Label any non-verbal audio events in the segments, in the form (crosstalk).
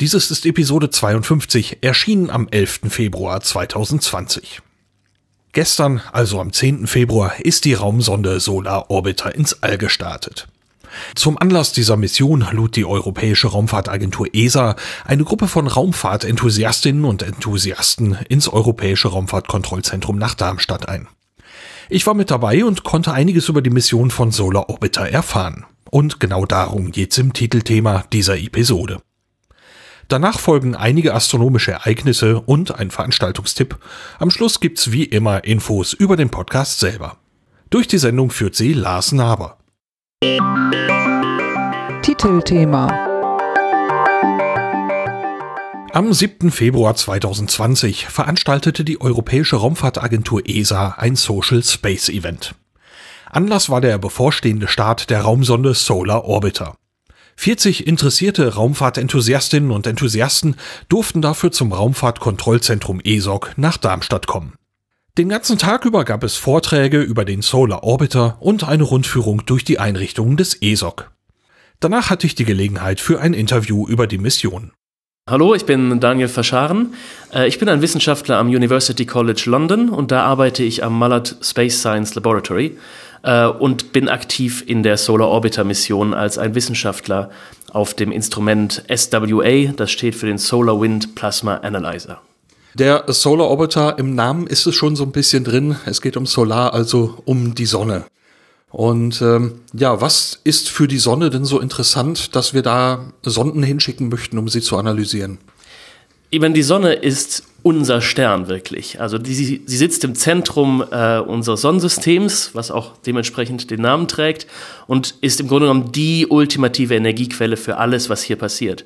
Dieses ist Episode 52, erschienen am 11. Februar 2020. Gestern, also am 10. Februar, ist die Raumsonde Solar Orbiter ins All gestartet. Zum Anlass dieser Mission lud die Europäische Raumfahrtagentur ESA eine Gruppe von Raumfahrtenthusiastinnen und Enthusiasten ins Europäische Raumfahrtkontrollzentrum nach Darmstadt ein. Ich war mit dabei und konnte einiges über die Mission von Solar Orbiter erfahren. Und genau darum geht's im Titelthema dieser Episode. Danach folgen einige astronomische Ereignisse und ein Veranstaltungstipp. Am Schluss gibt's wie immer Infos über den Podcast selber. Durch die Sendung führt sie Lars Naber. Titelthema Am 7. Februar 2020 veranstaltete die Europäische Raumfahrtagentur ESA ein Social Space Event. Anlass war der bevorstehende Start der Raumsonde Solar Orbiter. 40 interessierte Raumfahrtenthusiastinnen und Enthusiasten durften dafür zum Raumfahrtkontrollzentrum ESOC nach Darmstadt kommen. Den ganzen Tag über gab es Vorträge über den Solar Orbiter und eine Rundführung durch die Einrichtungen des ESOC. Danach hatte ich die Gelegenheit für ein Interview über die Mission. Hallo, ich bin Daniel Verscharen. Äh, ich bin ein Wissenschaftler am University College London und da arbeite ich am Mullard Space Science Laboratory äh, und bin aktiv in der Solar Orbiter Mission als ein Wissenschaftler auf dem Instrument SWA, das steht für den Solar Wind Plasma Analyzer. Der Solar Orbiter im Namen ist es schon so ein bisschen drin. Es geht um Solar, also um die Sonne. Und ähm, ja, was ist für die Sonne denn so interessant, dass wir da Sonden hinschicken möchten, um sie zu analysieren? Eben die Sonne ist unser Stern wirklich. Also die, sie sitzt im Zentrum äh, unseres Sonnensystems, was auch dementsprechend den Namen trägt, und ist im Grunde genommen die ultimative Energiequelle für alles, was hier passiert.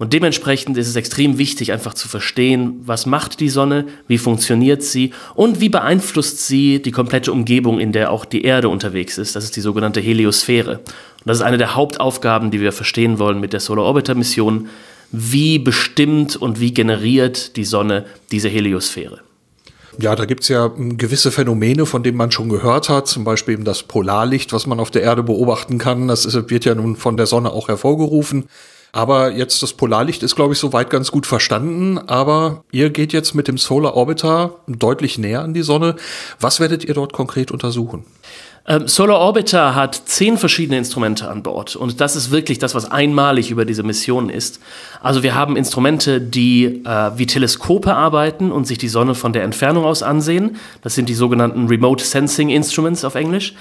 Und dementsprechend ist es extrem wichtig, einfach zu verstehen, was macht die Sonne, wie funktioniert sie und wie beeinflusst sie die komplette Umgebung, in der auch die Erde unterwegs ist. Das ist die sogenannte Heliosphäre. Und das ist eine der Hauptaufgaben, die wir verstehen wollen mit der Solar Orbiter Mission, wie bestimmt und wie generiert die Sonne diese Heliosphäre. Ja, da gibt's ja hm, gewisse Phänomene, von denen man schon gehört hat, zum Beispiel eben das Polarlicht, was man auf der Erde beobachten kann. Das wird ja nun von der Sonne auch hervorgerufen. Aber jetzt das Polarlicht ist, glaube ich, soweit ganz gut verstanden. Aber ihr geht jetzt mit dem Solar Orbiter deutlich näher an die Sonne. Was werdet ihr dort konkret untersuchen? Ähm, Solar Orbiter hat zehn verschiedene Instrumente an Bord und das ist wirklich das, was einmalig über diese Mission ist. Also wir haben Instrumente, die äh, wie Teleskope arbeiten und sich die Sonne von der Entfernung aus ansehen. Das sind die sogenannten Remote Sensing Instruments auf Englisch.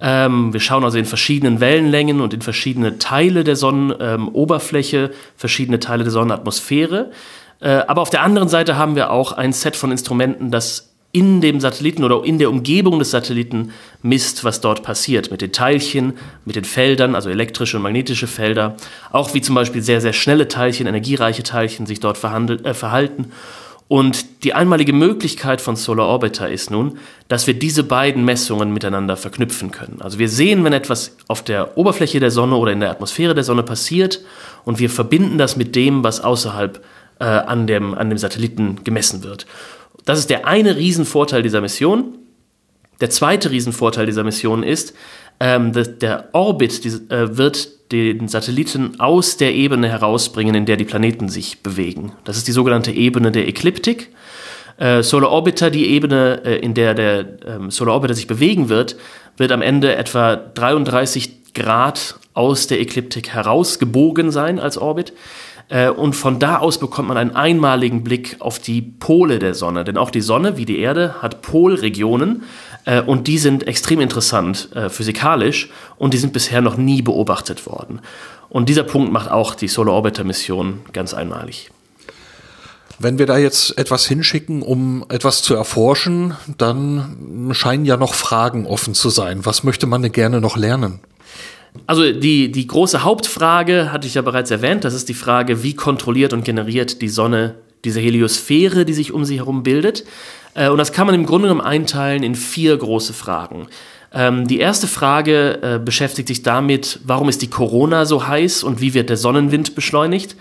Ähm, wir schauen also in verschiedenen Wellenlängen und in verschiedene Teile der Sonnenoberfläche, verschiedene Teile der Sonnenatmosphäre. Äh, aber auf der anderen Seite haben wir auch ein Set von Instrumenten, das in dem Satelliten oder in der Umgebung des Satelliten misst, was dort passiert. Mit den Teilchen, mit den Feldern, also elektrische und magnetische Felder. Auch wie zum Beispiel sehr, sehr schnelle Teilchen, energiereiche Teilchen sich dort äh, verhalten. Und die einmalige Möglichkeit von Solar Orbiter ist nun, dass wir diese beiden Messungen miteinander verknüpfen können. Also wir sehen, wenn etwas auf der Oberfläche der Sonne oder in der Atmosphäre der Sonne passiert und wir verbinden das mit dem, was außerhalb äh, an, dem, an dem Satelliten gemessen wird. Das ist der eine Riesenvorteil dieser Mission. Der zweite Riesenvorteil dieser Mission ist, ähm, der Orbit die, äh, wird den Satelliten aus der Ebene herausbringen, in der die Planeten sich bewegen. Das ist die sogenannte Ebene der Ekliptik. Äh, Solar Orbiter, die Ebene, äh, in der der ähm, Solar Orbiter sich bewegen wird, wird am Ende etwa 33 Grad aus der Ekliptik herausgebogen sein als Orbit. Äh, und von da aus bekommt man einen einmaligen Blick auf die Pole der Sonne. Denn auch die Sonne, wie die Erde, hat Polregionen. Äh, und die sind extrem interessant äh, physikalisch und die sind bisher noch nie beobachtet worden. Und dieser Punkt macht auch die Solar Orbiter Mission ganz einmalig. Wenn wir da jetzt etwas hinschicken, um etwas zu erforschen, dann scheinen ja noch Fragen offen zu sein. Was möchte man denn gerne noch lernen? Also die, die große Hauptfrage hatte ich ja bereits erwähnt, das ist die Frage, wie kontrolliert und generiert die Sonne diese Heliosphäre, die sich um sie herum bildet. Äh, und das kann man im Grunde genommen einteilen in vier große Fragen. Ähm, die erste Frage äh, beschäftigt sich damit, warum ist die Corona so heiß und wie wird der Sonnenwind beschleunigt.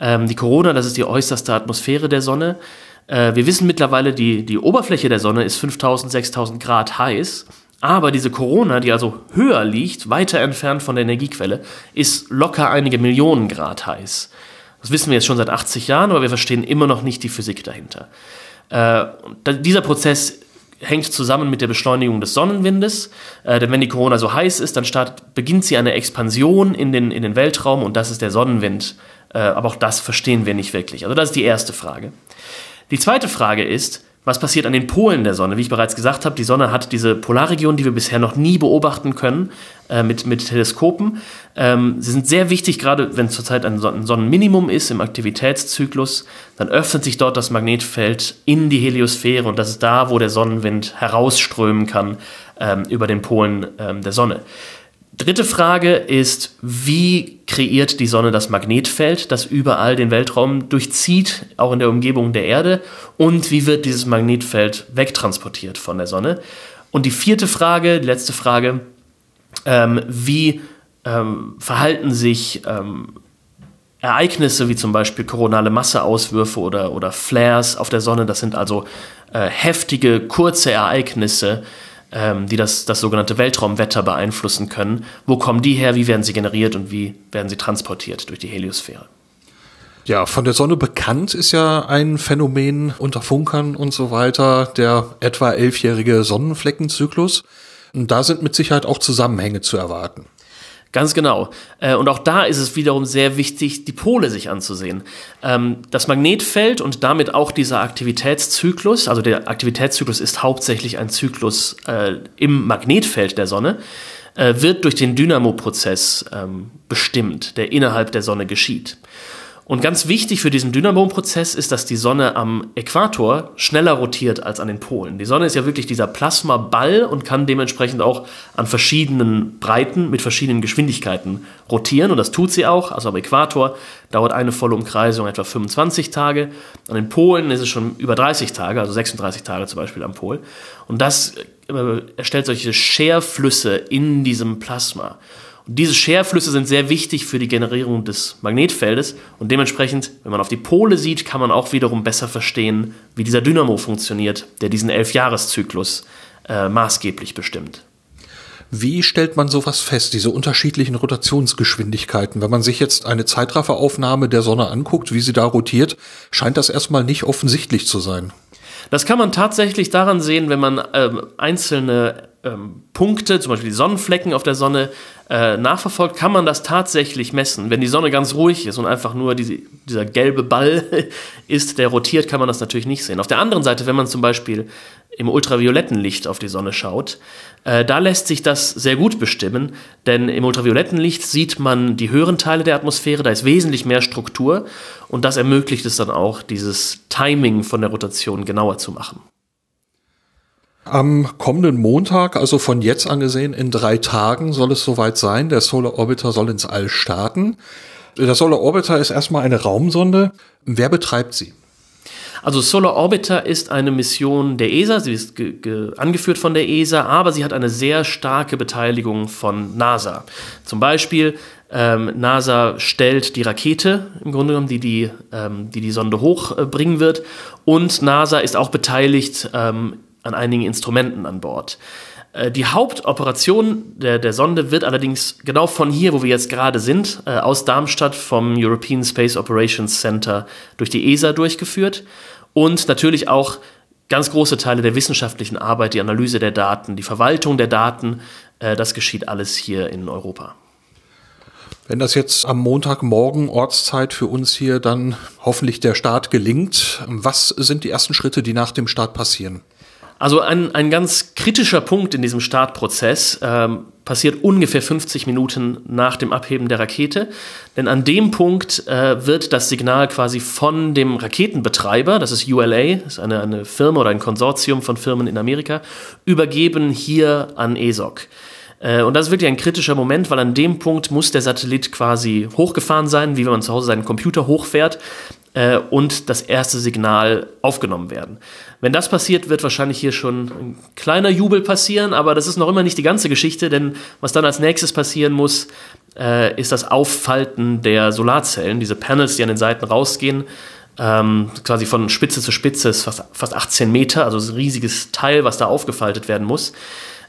Ähm, die Corona, das ist die äußerste Atmosphäre der Sonne. Äh, wir wissen mittlerweile, die, die Oberfläche der Sonne ist 5000, 6000 Grad heiß. Aber diese Corona, die also höher liegt, weiter entfernt von der Energiequelle, ist locker einige Millionen Grad heiß. Das wissen wir jetzt schon seit 80 Jahren, aber wir verstehen immer noch nicht die Physik dahinter. Äh, dieser Prozess hängt zusammen mit der Beschleunigung des Sonnenwindes, äh, denn wenn die Corona so heiß ist, dann start, beginnt sie eine Expansion in den, in den Weltraum und das ist der Sonnenwind. Äh, aber auch das verstehen wir nicht wirklich. Also das ist die erste Frage. Die zweite Frage ist, was passiert an den Polen der Sonne? Wie ich bereits gesagt habe, die Sonne hat diese Polarregion, die wir bisher noch nie beobachten können äh, mit, mit Teleskopen. Ähm, sie sind sehr wichtig, gerade wenn zurzeit ein Sonnenminimum ist im Aktivitätszyklus, dann öffnet sich dort das Magnetfeld in die Heliosphäre und das ist da, wo der Sonnenwind herausströmen kann ähm, über den Polen ähm, der Sonne. Dritte Frage ist, wie kreiert die Sonne das Magnetfeld, das überall den Weltraum durchzieht, auch in der Umgebung der Erde? Und wie wird dieses Magnetfeld wegtransportiert von der Sonne? Und die vierte Frage, die letzte Frage, ähm, wie ähm, verhalten sich ähm, Ereignisse wie zum Beispiel koronale Masseauswürfe oder, oder Flares auf der Sonne? Das sind also äh, heftige, kurze Ereignisse, die das, das sogenannte Weltraumwetter beeinflussen können. Wo kommen die her, wie werden sie generiert und wie werden sie transportiert durch die Heliosphäre? Ja, von der Sonne bekannt ist ja ein Phänomen unter Funkern und so weiter, der etwa elfjährige Sonnenfleckenzyklus. Und da sind mit Sicherheit auch Zusammenhänge zu erwarten. Ganz genau. Äh, und auch da ist es wiederum sehr wichtig, die Pole sich anzusehen. Ähm, das Magnetfeld und damit auch dieser Aktivitätszyklus, also der Aktivitätszyklus ist hauptsächlich ein Zyklus äh, im Magnetfeld der Sonne, äh, wird durch den Dynamo-Prozess ähm, bestimmt, der innerhalb der Sonne geschieht. Und ganz wichtig für diesen Dynamo-Prozess ist, dass die Sonne am Äquator schneller rotiert als an den Polen. Die Sonne ist ja wirklich dieser Plasmaball und kann dementsprechend auch an verschiedenen Breiten mit verschiedenen Geschwindigkeiten rotieren. Und das tut sie auch. Also am Äquator dauert eine volle Umkreisung etwa 25 Tage. An den Polen ist es schon über 30 Tage, also 36 Tage zum Beispiel am Pol. Und das äh, erstellt solche Scherflüsse in diesem Plasma. Diese Scherflüsse sind sehr wichtig für die Generierung des Magnetfeldes und dementsprechend, wenn man auf die Pole sieht, kann man auch wiederum besser verstehen, wie dieser Dynamo funktioniert, der diesen Elfjahreszyklus äh, maßgeblich bestimmt. Wie stellt man sowas fest, diese unterschiedlichen Rotationsgeschwindigkeiten? Wenn man sich jetzt eine Zeitrafferaufnahme der Sonne anguckt, wie sie da rotiert, scheint das erstmal nicht offensichtlich zu sein. Das kann man tatsächlich daran sehen, wenn man ähm, einzelne ähm, Punkte, zum Beispiel die Sonnenflecken auf der Sonne, äh, nachverfolgt, kann man das tatsächlich messen. Wenn die Sonne ganz ruhig ist und einfach nur diese, dieser gelbe Ball (laughs) ist, der rotiert, kann man das natürlich nicht sehen. Auf der anderen Seite, wenn man zum Beispiel im ultravioletten Licht auf die Sonne schaut, äh, da lässt sich das sehr gut bestimmen, denn im ultravioletten Licht sieht man die höheren Teile der Atmosphäre, da ist wesentlich mehr Struktur und das ermöglicht es dann auch, dieses Timing von der Rotation genauer zu machen. Am kommenden Montag, also von jetzt angesehen in drei Tagen, soll es soweit sein. Der Solar Orbiter soll ins All starten. Der Solar Orbiter ist erstmal eine Raumsonde. Wer betreibt sie? Also Solar Orbiter ist eine Mission der ESA, sie ist angeführt von der ESA, aber sie hat eine sehr starke Beteiligung von NASA. Zum Beispiel ähm, NASA stellt die Rakete im Grunde genommen, die die, ähm, die, die Sonde hochbringen wird und NASA ist auch beteiligt ähm, an einigen Instrumenten an Bord. Äh, die Hauptoperation der, der Sonde wird allerdings genau von hier, wo wir jetzt gerade sind, äh, aus Darmstadt vom European Space Operations Center durch die ESA durchgeführt und natürlich auch ganz große Teile der wissenschaftlichen Arbeit, die Analyse der Daten, die Verwaltung der Daten, äh, das geschieht alles hier in Europa. Wenn das jetzt am Montagmorgen Ortszeit für uns hier dann hoffentlich der Start gelingt, was sind die ersten Schritte, die nach dem Start passieren? Also ein, ein ganz kritischer Punkt in diesem Startprozess ähm, passiert ungefähr 50 Minuten nach dem Abheben der Rakete. Denn an dem Punkt äh, wird das Signal quasi von dem Raketenbetreiber, das ist ULA, das ist eine, eine Firma oder ein Konsortium von Firmen in Amerika, übergeben hier an ESOC. Äh, und das ist wirklich ein kritischer Moment, weil an dem Punkt muss der Satellit quasi hochgefahren sein, wie wenn man zu Hause seinen Computer hochfährt äh, und das erste Signal aufgenommen werden. Wenn das passiert, wird wahrscheinlich hier schon ein kleiner Jubel passieren, aber das ist noch immer nicht die ganze Geschichte, denn was dann als nächstes passieren muss, äh, ist das Auffalten der Solarzellen, diese Panels, die an den Seiten rausgehen. Ähm, quasi von Spitze zu Spitze ist fast, fast 18 Meter, also ein riesiges Teil, was da aufgefaltet werden muss.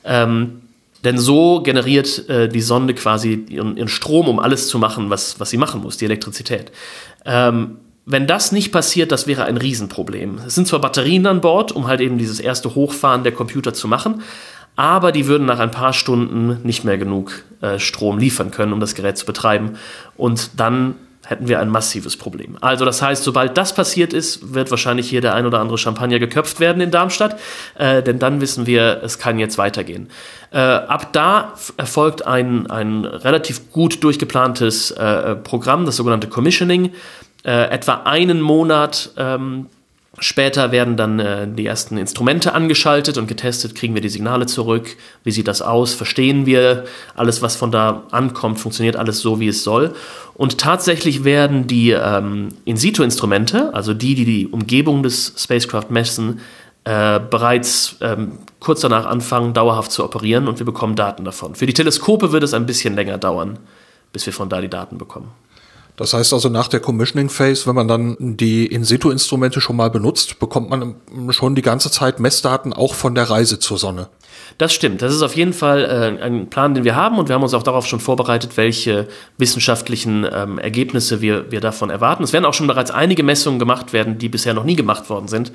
Ähm, denn so generiert äh, die Sonde quasi ihren, ihren, Strom, um alles zu machen, was, was sie machen muss, die Elektrizität. Ähm, wenn das nicht passiert, das wäre ein Riesenproblem. Es sind zwar Batterien an Bord, um halt eben dieses erste Hochfahren der Computer zu machen, aber die würden nach ein paar Stunden nicht mehr genug äh, Strom liefern können, um das Gerät zu betreiben. Und dann hätten wir ein massives Problem. Also das heißt, sobald das passiert ist, wird wahrscheinlich hier der ein oder andere Champagner geköpft werden in Darmstadt, äh, denn dann wissen wir, es kann jetzt weitergehen. Äh, ab da erfolgt ein, ein relativ gut durchgeplantes äh, Programm, das sogenannte Commissioning. Äh, etwa einen Monat ähm, Später werden dann äh, die ersten Instrumente angeschaltet und getestet, kriegen wir die Signale zurück, wie sieht das aus, verstehen wir alles, was von da ankommt, funktioniert alles so, wie es soll. Und tatsächlich werden die ähm, In-situ-Instrumente, also die, die die Umgebung des Spacecraft messen, äh, bereits ähm, kurz danach anfangen, dauerhaft zu operieren und wir bekommen Daten davon. Für die Teleskope wird es ein bisschen länger dauern, bis wir von da die Daten bekommen. Das heißt also nach der Commissioning Phase, wenn man dann die In-situ-Instrumente schon mal benutzt, bekommt man schon die ganze Zeit Messdaten auch von der Reise zur Sonne. Das stimmt. Das ist auf jeden Fall äh, ein Plan, den wir haben und wir haben uns auch darauf schon vorbereitet, welche wissenschaftlichen ähm, Ergebnisse wir, wir davon erwarten. Es werden auch schon bereits einige Messungen gemacht werden, die bisher noch nie gemacht worden sind.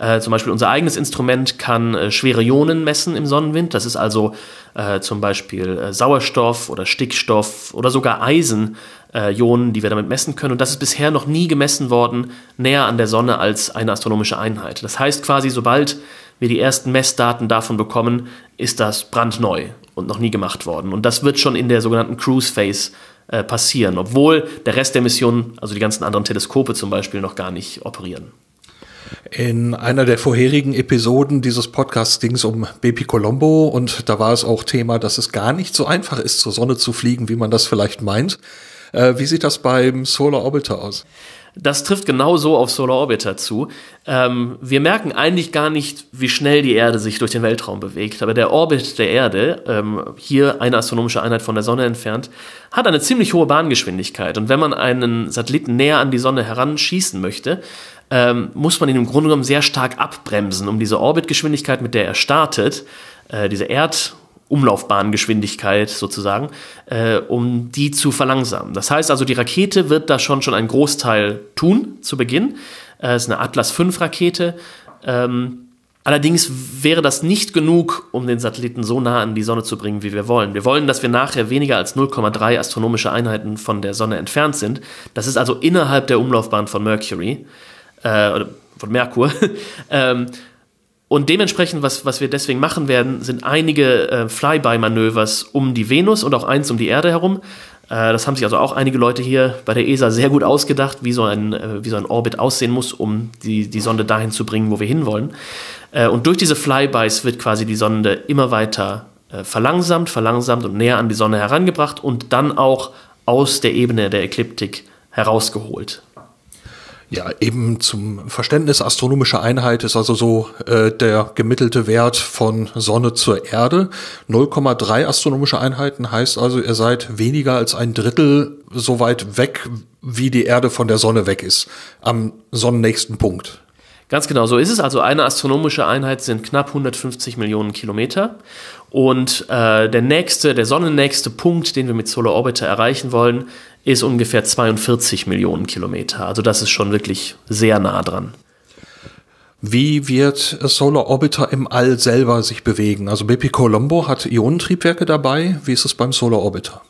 Äh, zum Beispiel unser eigenes Instrument kann äh, schwere Ionen messen im Sonnenwind. Das ist also äh, zum Beispiel äh, Sauerstoff oder Stickstoff oder sogar Eisen. Ionen, die wir damit messen können. Und das ist bisher noch nie gemessen worden, näher an der Sonne als eine astronomische Einheit. Das heißt quasi, sobald wir die ersten Messdaten davon bekommen, ist das brandneu und noch nie gemacht worden. Und das wird schon in der sogenannten Cruise Phase äh, passieren, obwohl der Rest der Mission, also die ganzen anderen Teleskope zum Beispiel, noch gar nicht operieren. In einer der vorherigen Episoden dieses Podcasts ging es um Baby Colombo und da war es auch Thema, dass es gar nicht so einfach ist, zur Sonne zu fliegen, wie man das vielleicht meint. Äh, wie sieht das beim Solar Orbiter aus? Das trifft genauso auf Solar Orbiter zu. Ähm, wir merken eigentlich gar nicht, wie schnell die Erde sich durch den Weltraum bewegt. Aber der Orbit der Erde, ähm, hier eine astronomische Einheit von der Sonne entfernt, hat eine ziemlich hohe Bahngeschwindigkeit. Und wenn man einen Satelliten näher an die Sonne heranschießen möchte, ähm, muss man ihn im Grunde genommen sehr stark abbremsen, um diese Orbitgeschwindigkeit, mit der er startet, äh, diese Erdumlaufbahngeschwindigkeit sozusagen, äh, um die zu verlangsamen. Das heißt also, die Rakete wird da schon schon einen Großteil tun zu Beginn. Äh, es ist eine Atlas V Rakete. Ähm, allerdings wäre das nicht genug, um den Satelliten so nah an die Sonne zu bringen, wie wir wollen. Wir wollen, dass wir nachher weniger als 0,3 astronomische Einheiten von der Sonne entfernt sind. Das ist also innerhalb der Umlaufbahn von Mercury äh, oder von Merkur. (laughs) ähm, und dementsprechend, was, was wir deswegen machen werden, sind einige äh, Flyby-Manövers um die Venus und auch eins um die Erde herum. Äh, das haben sich also auch einige Leute hier bei der ESA sehr gut ausgedacht, wie so ein, äh, wie so ein Orbit aussehen muss, um die, die Sonde dahin zu bringen, wo wir hinwollen. Äh, und durch diese Flybys wird quasi die Sonde immer weiter äh, verlangsamt, verlangsamt und näher an die Sonne herangebracht und dann auch aus der Ebene der Ekliptik herausgeholt. Ja, eben zum Verständnis astronomische Einheit ist also so äh, der gemittelte Wert von Sonne zur Erde. 0,3 astronomische Einheiten heißt also, ihr seid weniger als ein Drittel so weit weg, wie die Erde von der Sonne weg ist, am sonnennächsten Punkt. Ganz genau, so ist es. Also eine astronomische Einheit sind knapp 150 Millionen Kilometer. Und äh, der nächste, der sonnennächste Punkt, den wir mit Solar Orbiter erreichen wollen, ist ungefähr 42 Millionen Kilometer. Also das ist schon wirklich sehr nah dran. Wie wird Solar Orbiter im All selber sich bewegen? Also BP Colombo hat Ionentriebwerke dabei. Wie ist es beim Solar Orbiter?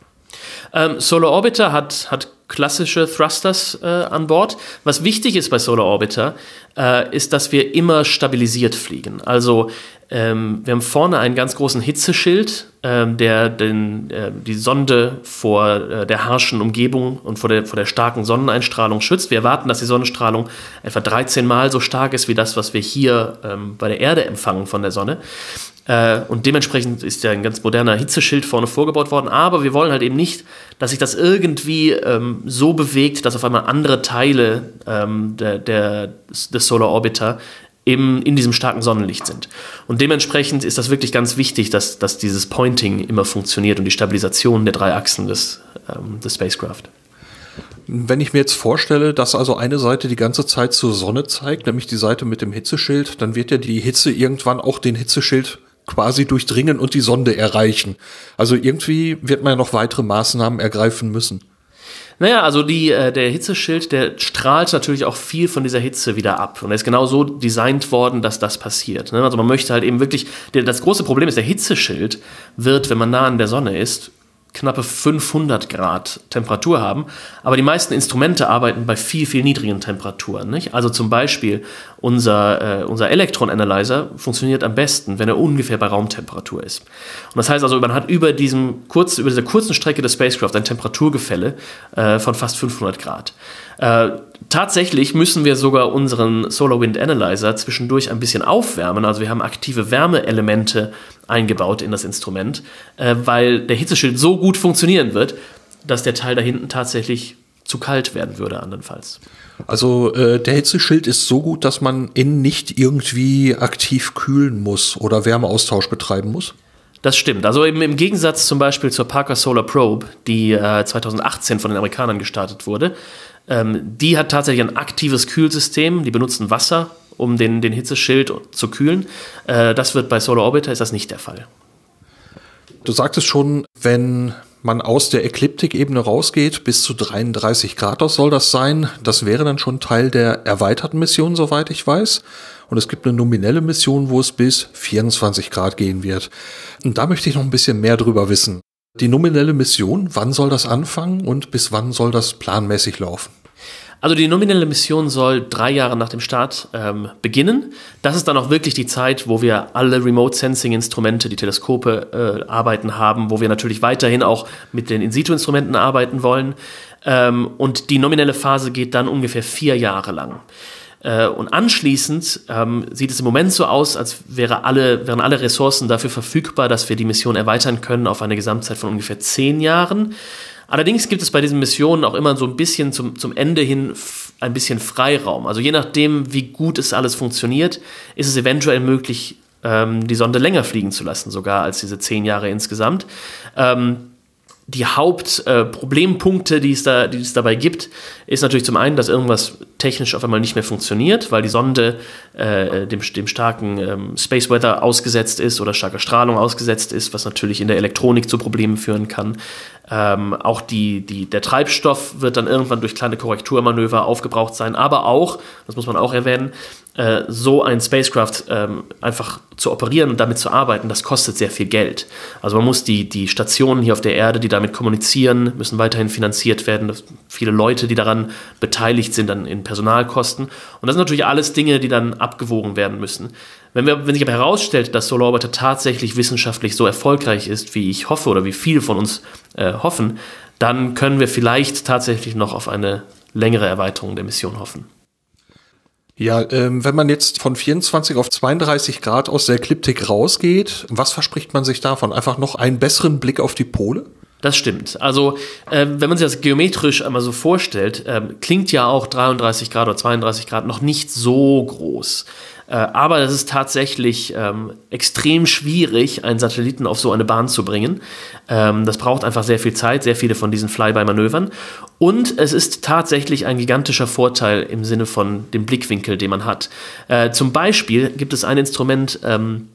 Ähm, Solar Orbiter hat, hat klassische Thrusters äh, an Bord. Was wichtig ist bei Solar Orbiter, äh, ist, dass wir immer stabilisiert fliegen. Also ähm, wir haben vorne einen ganz großen Hitzeschild, ähm, der den, äh, die Sonde vor äh, der harschen Umgebung und vor der, vor der starken Sonneneinstrahlung schützt. Wir erwarten, dass die Sonnenstrahlung etwa 13 Mal so stark ist wie das, was wir hier ähm, bei der Erde empfangen von der Sonne. Äh, und dementsprechend ist ja ein ganz moderner Hitzeschild vorne vorgebaut worden. Aber wir wollen halt eben nicht, dass sich das irgendwie ähm, so bewegt, dass auf einmal andere Teile ähm, der, der, des Solar Orbiter eben in diesem starken Sonnenlicht sind. Und dementsprechend ist das wirklich ganz wichtig, dass, dass dieses Pointing immer funktioniert und die Stabilisation der drei Achsen des, ähm, des Spacecraft. Wenn ich mir jetzt vorstelle, dass also eine Seite die ganze Zeit zur Sonne zeigt, nämlich die Seite mit dem Hitzeschild, dann wird ja die Hitze irgendwann auch den Hitzeschild quasi durchdringen und die Sonde erreichen. Also irgendwie wird man ja noch weitere Maßnahmen ergreifen müssen. Naja, also die, äh, der Hitzeschild, der strahlt natürlich auch viel von dieser Hitze wieder ab. Und er ist genau so designt worden, dass das passiert. Ne? Also man möchte halt eben wirklich, der, das große Problem ist, der Hitzeschild wird, wenn man nah an der Sonne ist, knappe 500 Grad Temperatur haben, aber die meisten Instrumente arbeiten bei viel, viel niedrigen Temperaturen. Nicht? Also zum Beispiel unser, äh, unser Elektron-Analyzer funktioniert am besten, wenn er ungefähr bei Raumtemperatur ist. Und das heißt also, man hat über, diesem kurz, über dieser kurzen Strecke des Spacecraft ein Temperaturgefälle äh, von fast 500 Grad. Äh, tatsächlich müssen wir sogar unseren SolarWind Analyzer zwischendurch ein bisschen aufwärmen. Also wir haben aktive Wärmeelemente eingebaut in das Instrument, äh, weil der Hitzeschild so gut funktionieren wird, dass der Teil da hinten tatsächlich zu kalt werden würde, andernfalls. Also äh, der Hitzeschild ist so gut, dass man innen nicht irgendwie aktiv kühlen muss oder Wärmeaustausch betreiben muss? Das stimmt. Also im, im Gegensatz zum Beispiel zur Parker Solar Probe, die äh, 2018 von den Amerikanern gestartet wurde, ähm, die hat tatsächlich ein aktives Kühlsystem. Die benutzen Wasser, um den, den Hitzeschild zu kühlen. Äh, das wird bei Solar Orbiter ist das nicht der Fall. Du sagtest schon, wenn man aus der Ekliptikebene rausgeht, bis zu 33 Grad aus soll das sein. Das wäre dann schon Teil der erweiterten Mission, soweit ich weiß. Und es gibt eine nominelle Mission, wo es bis 24 Grad gehen wird. Und da möchte ich noch ein bisschen mehr drüber wissen. Die nominelle Mission, wann soll das anfangen und bis wann soll das planmäßig laufen? Also die nominelle Mission soll drei Jahre nach dem Start ähm, beginnen. Das ist dann auch wirklich die Zeit, wo wir alle Remote-Sensing-Instrumente, die Teleskope äh, arbeiten haben, wo wir natürlich weiterhin auch mit den In-Situ-Instrumenten arbeiten wollen. Ähm, und die nominelle Phase geht dann ungefähr vier Jahre lang. Äh, und anschließend ähm, sieht es im Moment so aus, als wäre alle, wären alle Ressourcen dafür verfügbar, dass wir die Mission erweitern können auf eine Gesamtzeit von ungefähr zehn Jahren. Allerdings gibt es bei diesen Missionen auch immer so ein bisschen zum, zum Ende hin ein bisschen Freiraum. Also je nachdem, wie gut es alles funktioniert, ist es eventuell möglich, ähm, die Sonde länger fliegen zu lassen, sogar als diese zehn Jahre insgesamt. Ähm, die Hauptproblempunkte, äh, die, es da, die es dabei gibt, ist natürlich zum einen, dass irgendwas technisch auf einmal nicht mehr funktioniert, weil die Sonde äh, dem, dem starken ähm, Space Weather ausgesetzt ist oder starker Strahlung ausgesetzt ist, was natürlich in der Elektronik zu Problemen führen kann. Ähm, auch die, die, der Treibstoff wird dann irgendwann durch kleine Korrekturmanöver aufgebraucht sein, aber auch, das muss man auch erwähnen, äh, so ein Spacecraft ähm, einfach zu operieren und damit zu arbeiten, das kostet sehr viel Geld. Also man muss die, die Stationen hier auf der Erde, die damit kommunizieren, müssen weiterhin finanziert werden. Viele Leute, die daran beteiligt sind, dann in Personalkosten. Und das sind natürlich alles Dinge, die dann abgewogen werden müssen. Wenn, wir, wenn sich aber herausstellt, dass Solar Orbiter tatsächlich wissenschaftlich so erfolgreich ist, wie ich hoffe oder wie viele von uns äh, hoffen, dann können wir vielleicht tatsächlich noch auf eine längere Erweiterung der Mission hoffen. Ja, ähm, wenn man jetzt von 24 auf 32 Grad aus der Ekliptik rausgeht, was verspricht man sich davon? Einfach noch einen besseren Blick auf die Pole? Das stimmt. Also, äh, wenn man sich das geometrisch einmal so vorstellt, äh, klingt ja auch 33 Grad oder 32 Grad noch nicht so groß. Äh, aber es ist tatsächlich ähm, extrem schwierig, einen Satelliten auf so eine Bahn zu bringen. Ähm, das braucht einfach sehr viel Zeit, sehr viele von diesen Flyby-Manövern. Und es ist tatsächlich ein gigantischer Vorteil im Sinne von dem Blickwinkel, den man hat. Äh, zum Beispiel gibt es ein Instrument, ähm,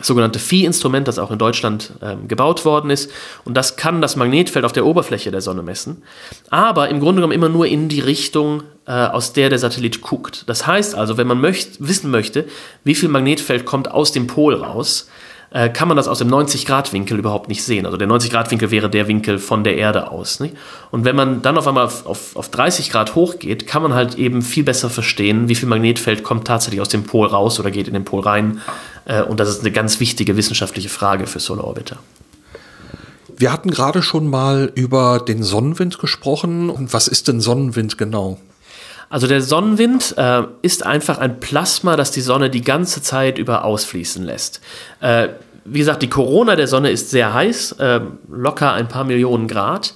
sogenannte Phi-Instrument, das auch in Deutschland ähm, gebaut worden ist. Und das kann das Magnetfeld auf der Oberfläche der Sonne messen, aber im Grunde genommen immer nur in die Richtung, äh, aus der der Satellit guckt. Das heißt also, wenn man möcht, wissen möchte, wie viel Magnetfeld kommt aus dem Pol raus, äh, kann man das aus dem 90-Grad-Winkel überhaupt nicht sehen. Also der 90-Grad-Winkel wäre der Winkel von der Erde aus. Nicht? Und wenn man dann auf einmal auf, auf, auf 30 Grad hochgeht, kann man halt eben viel besser verstehen, wie viel Magnetfeld kommt tatsächlich aus dem Pol raus oder geht in den Pol rein. Äh, und das ist eine ganz wichtige wissenschaftliche Frage für Solar Orbiter. Wir hatten gerade schon mal über den Sonnenwind gesprochen. Und was ist denn Sonnenwind genau? Also der Sonnenwind äh, ist einfach ein Plasma, das die Sonne die ganze Zeit über ausfließen lässt. Äh, wie gesagt, die Corona der Sonne ist sehr heiß, äh, locker ein paar Millionen Grad.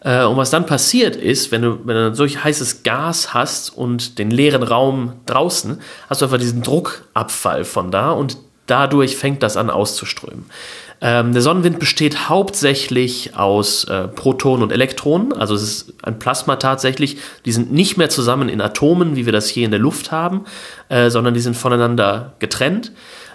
Äh, und was dann passiert ist, wenn du, wenn du solch heißes Gas hast und den leeren Raum draußen, hast du einfach diesen Druckabfall von da und dadurch fängt das an auszuströmen. Ähm, der Sonnenwind besteht hauptsächlich aus äh, Protonen und Elektronen, also es ist ein Plasma tatsächlich. Die sind nicht mehr zusammen in Atomen, wie wir das hier in der Luft haben, äh, sondern die sind voneinander getrennt.